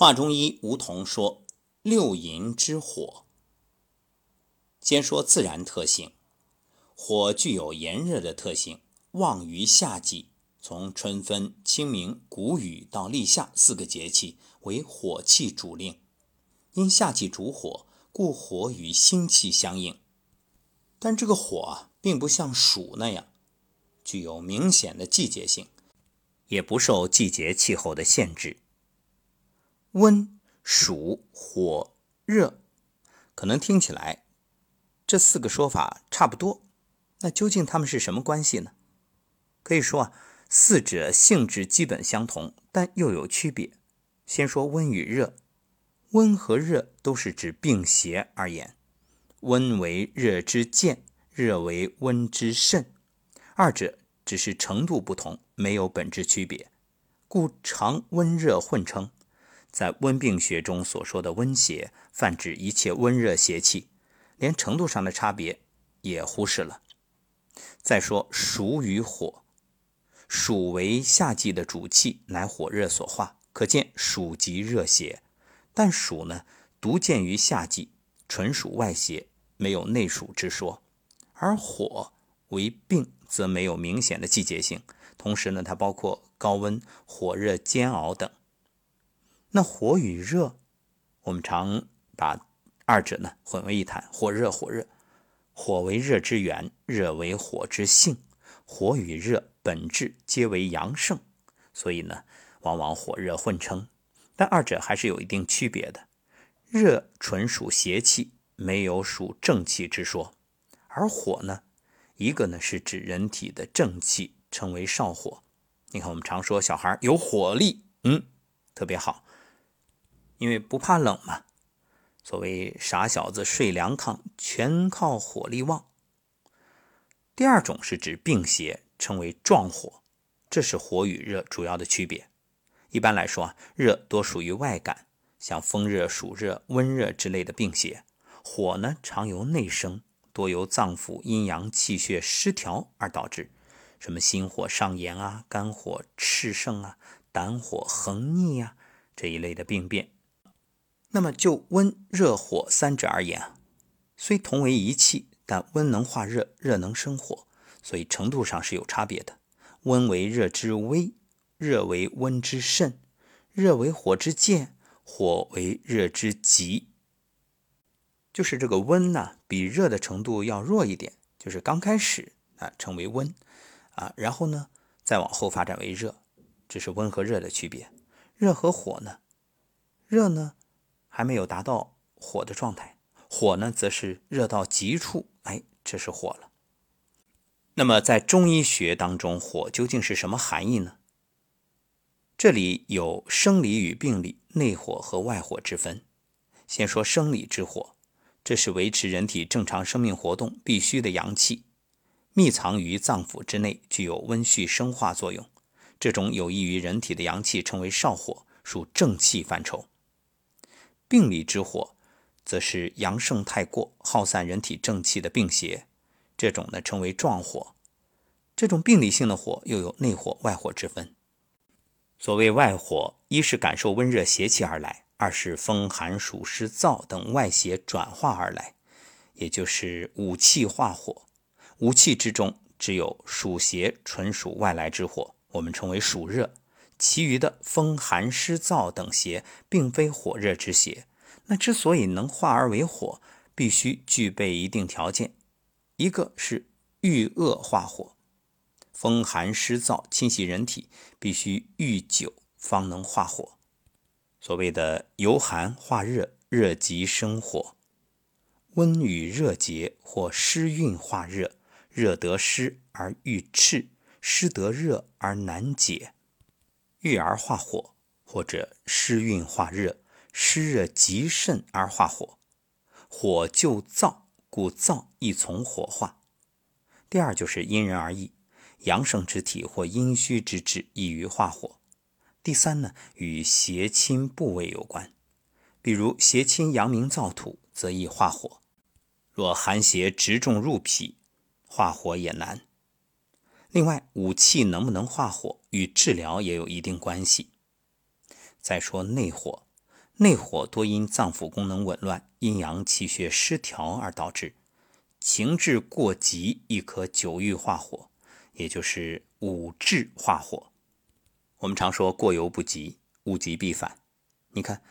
华中医吴桐说：“六淫之火。先说自然特性，火具有炎热的特性，旺于夏季，从春分、清明、谷雨到立夏四个节气为火气主令。因夏季主火，故火与辛气相应。但这个火啊，并不像暑那样具有明显的季节性，也不受季节气候的限制。”温、暑、火、热，可能听起来这四个说法差不多，那究竟它们是什么关系呢？可以说啊，四者性质基本相同，但又有区别。先说温与热，温和热都是指病邪而言，温为热之健，热为温之肾，二者只是程度不同，没有本质区别，故常温热混称。在温病学中所说的温邪，泛指一切温热邪气，连程度上的差别也忽视了。再说暑与火，暑为夏季的主气，乃火热所化，可见暑即热邪。但暑呢，独见于夏季，纯属外邪，没有内暑之说。而火为病，则没有明显的季节性，同时呢，它包括高温、火热煎熬等。那火与热，我们常把二者呢混为一谈。火热，火热，火为热之源，热为火之性。火与热本质皆为阳盛，所以呢，往往火热混称。但二者还是有一定区别的。热纯属邪气，没有属正气之说。而火呢，一个呢是指人体的正气，称为少火。你看，我们常说小孩有火力，嗯，特别好。因为不怕冷嘛，所谓傻小子睡凉炕，全靠火力旺。第二种是指病邪，称为壮火，这是火与热主要的区别。一般来说啊，热多属于外感，像风热、暑热、温热之类的病邪；火呢，常由内生，多由脏腑阴阳气血失调而导致，什么心火上炎啊、肝火炽盛啊、胆火横逆啊这一类的病变。那么就温、热、火三者而言，虽同为一气，但温能化热，热能生火，所以程度上是有差别的。温为热之微，热为温之肾，热为火之健，火为热之极。就是这个温呢，比热的程度要弱一点，就是刚开始啊称为温啊，然后呢再往后发展为热，这是温和热的区别。热和火呢，热呢。还没有达到火的状态，火呢则是热到极处，哎，这是火了。那么在中医学当中，火究竟是什么含义呢？这里有生理与病理、内火和外火之分。先说生理之火，这是维持人体正常生命活动必须的阳气，密藏于脏腑之内，具有温煦生化作用。这种有益于人体的阳气称为少火，属正气范畴。病理之火，则是阳盛太过，耗散人体正气的病邪，这种呢称为壮火。这种病理性的火又有内火、外火之分。所谓外火，一是感受温热邪气而来，二是风寒暑湿燥等外邪转化而来，也就是五气化火。五气之中，只有暑邪纯属外来之火，我们称为暑热。其余的风寒湿燥等邪，并非火热之邪。那之所以能化而为火，必须具备一定条件。一个是遇恶化火，风寒湿燥侵袭人体，必须遇久方能化火。所谓的由寒化热，热极生火；温与热结，或湿运化热，热得湿而遇炽，湿得热而难解。郁而化火，或者湿运化热，湿热极甚而化火，火就燥，故燥亦从火化。第二就是因人而异，阳盛之体或阴虚之质易于化火。第三呢，与邪侵部位有关，比如邪侵阳明燥土，则易化火；若寒邪直中入脾，化火也难。另外，武器能不能化火，与治疗也有一定关系。再说内火，内火多因脏腑功能紊乱、阴阳气血失调而导致。情志过急，亦可久郁化火，也就是五志化火。我们常说过犹不及，物极必反。你看，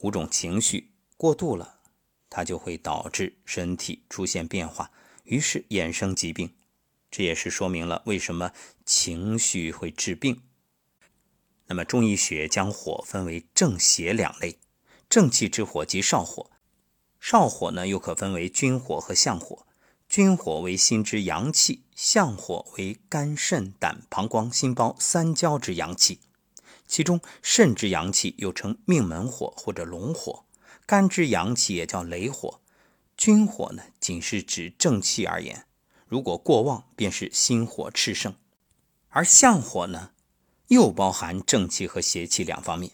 五种情绪过度了，它就会导致身体出现变化，于是衍生疾病。这也是说明了为什么情绪会致病。那么中医学将火分为正邪两类，正气之火即少火，少火呢又可分为君火和相火。君火为心之阳气，相火为肝肾胆膀胱心包三焦之阳气。其中肾之阳气又称命门火或者龙火，肝之阳气也叫雷火。君火呢，仅是指正气而言。如果过旺，便是心火炽盛；而相火呢，又包含正气和邪气两方面。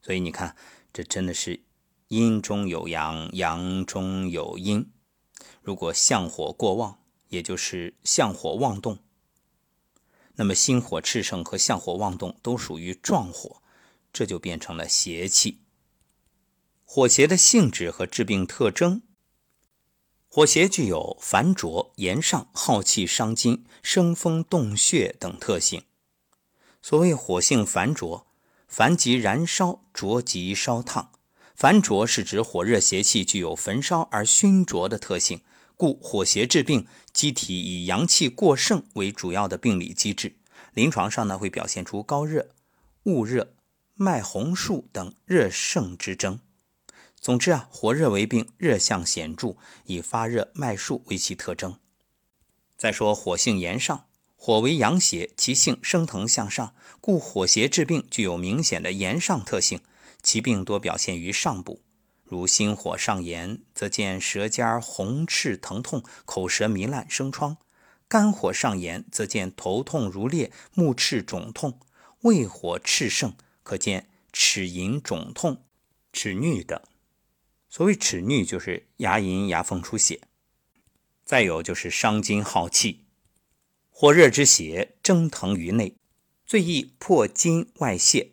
所以你看，这真的是阴中有阳，阳中有阴。如果相火过旺，也就是相火旺动，那么心火炽盛和相火旺动都属于壮火，这就变成了邪气。火邪的性质和致病特征。火邪具有烦灼、炎上、耗气、伤筋、生风动血等特性。所谓火性烦灼，烦即燃烧，灼即烧烫。烦灼是指火热邪气具有焚烧而熏灼的特性，故火邪治病，机体以阳气过盛为主要的病理机制。临床上呢，会表现出高热、恶热、脉红数等热盛之症。总之啊，火热为病，热象显著，以发热、脉数为其特征。再说火性炎上，火为阳邪，其性升腾向上，故火邪治病具有明显的炎上特性。其病多表现于上部，如心火上炎，则见舌尖红赤疼痛，口舌糜烂生疮；肝火上炎，则见头痛如裂，目赤肿痛；胃火炽盛，可见齿龈肿痛、齿衄等。所谓齿衄，就是牙龈、牙缝出血；再有就是伤筋耗气。火热之邪蒸腾于内，最易破筋外泄，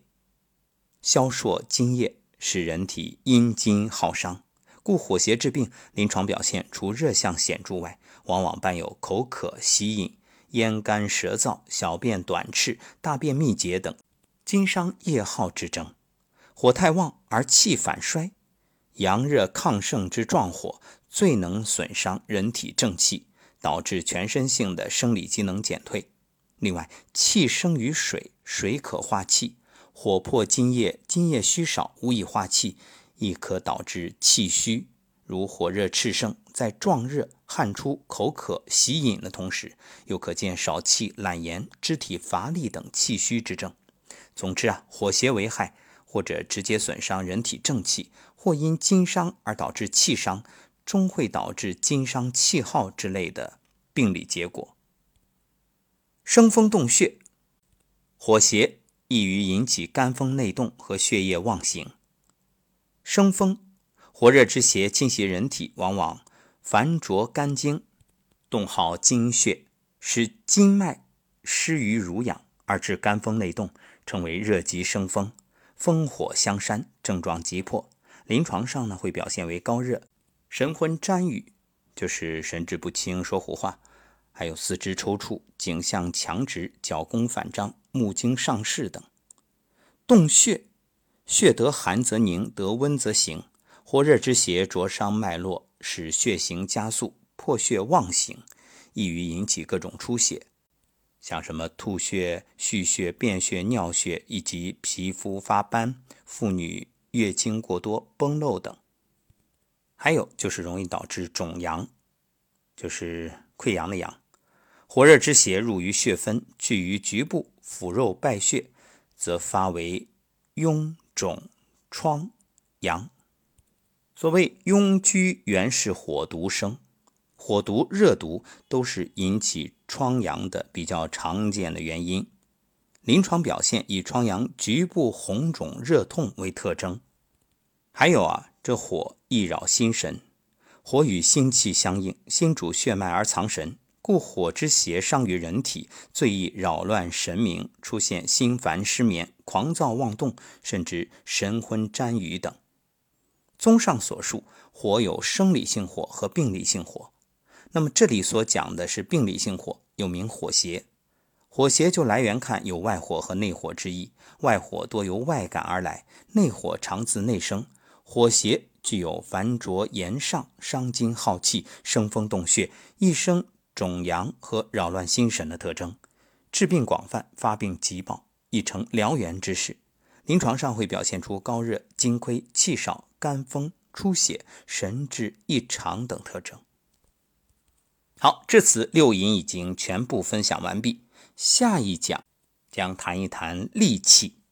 消烁津液，使人体阴津耗伤。故火邪治病，临床表现除热象显著外，往往伴有口渴、喜饮、咽干舌燥、小便短赤、大便秘结等津伤液耗之症。火太旺而气反衰。阳热亢盛之壮火，最能损伤人体正气，导致全身性的生理机能减退。另外，气生于水，水可化气，火破津液，津液虚少，无以化气，亦可导致气虚。如火热炽盛，在壮热、汗出、口渴、喜饮的同时，又可见少气、懒言、肢体乏力等气虚之症。总之啊，火邪为害。或者直接损伤人体正气，或因筋伤而导致气伤，终会导致筋伤气耗之类的病理结果。生风动血，火邪易于引起肝风内动和血液妄行。生风，火热之邪侵袭人体，往往烦灼肝经，动耗精血，使筋脉失于濡养，而致肝风内动，称为热极生风。烽火相煽，症状急迫，临床上呢会表现为高热、神昏沾雨，就是神志不清、说胡话，还有四肢抽搐、颈项强直、脚弓反张、目睛上视等。动血，血得寒则凝，得温则行。火热之邪灼伤脉络，使血行加速，破血妄行，易于引起各种出血。像什么吐血、蓄血、便血、尿血，以及皮肤发斑、妇女月经过多、崩漏等。还有就是容易导致肿阳，就是溃疡的疡。火热之邪入于血分，聚于局部，腐肉败血，则发为痈肿疮疡。所谓痈疽，原是火毒生。火毒、热毒都是引起疮疡的比较常见的原因。临床表现以疮疡局部红肿、热痛为特征。还有啊，这火易扰心神，火与心气相应，心主血脉而藏神，故火之邪伤于人体，最易扰乱神明，出现心烦失眠、狂躁妄动，甚至神昏沾雨等。综上所述，火有生理性火和病理性火。那么这里所讲的是病理性火，又名火邪。火邪就来源看有外火和内火之意，外火多由外感而来，内火常自内生。火邪具有烦灼炎上、伤筋耗气、生风动血、一生肿阳和扰乱心神的特征，治病广泛，发病急暴，亦成燎原之势。临床上会表现出高热、津亏、气少、肝风、出血、神志异常等特征。好，至此六淫已经全部分享完毕。下一讲将谈一谈戾气。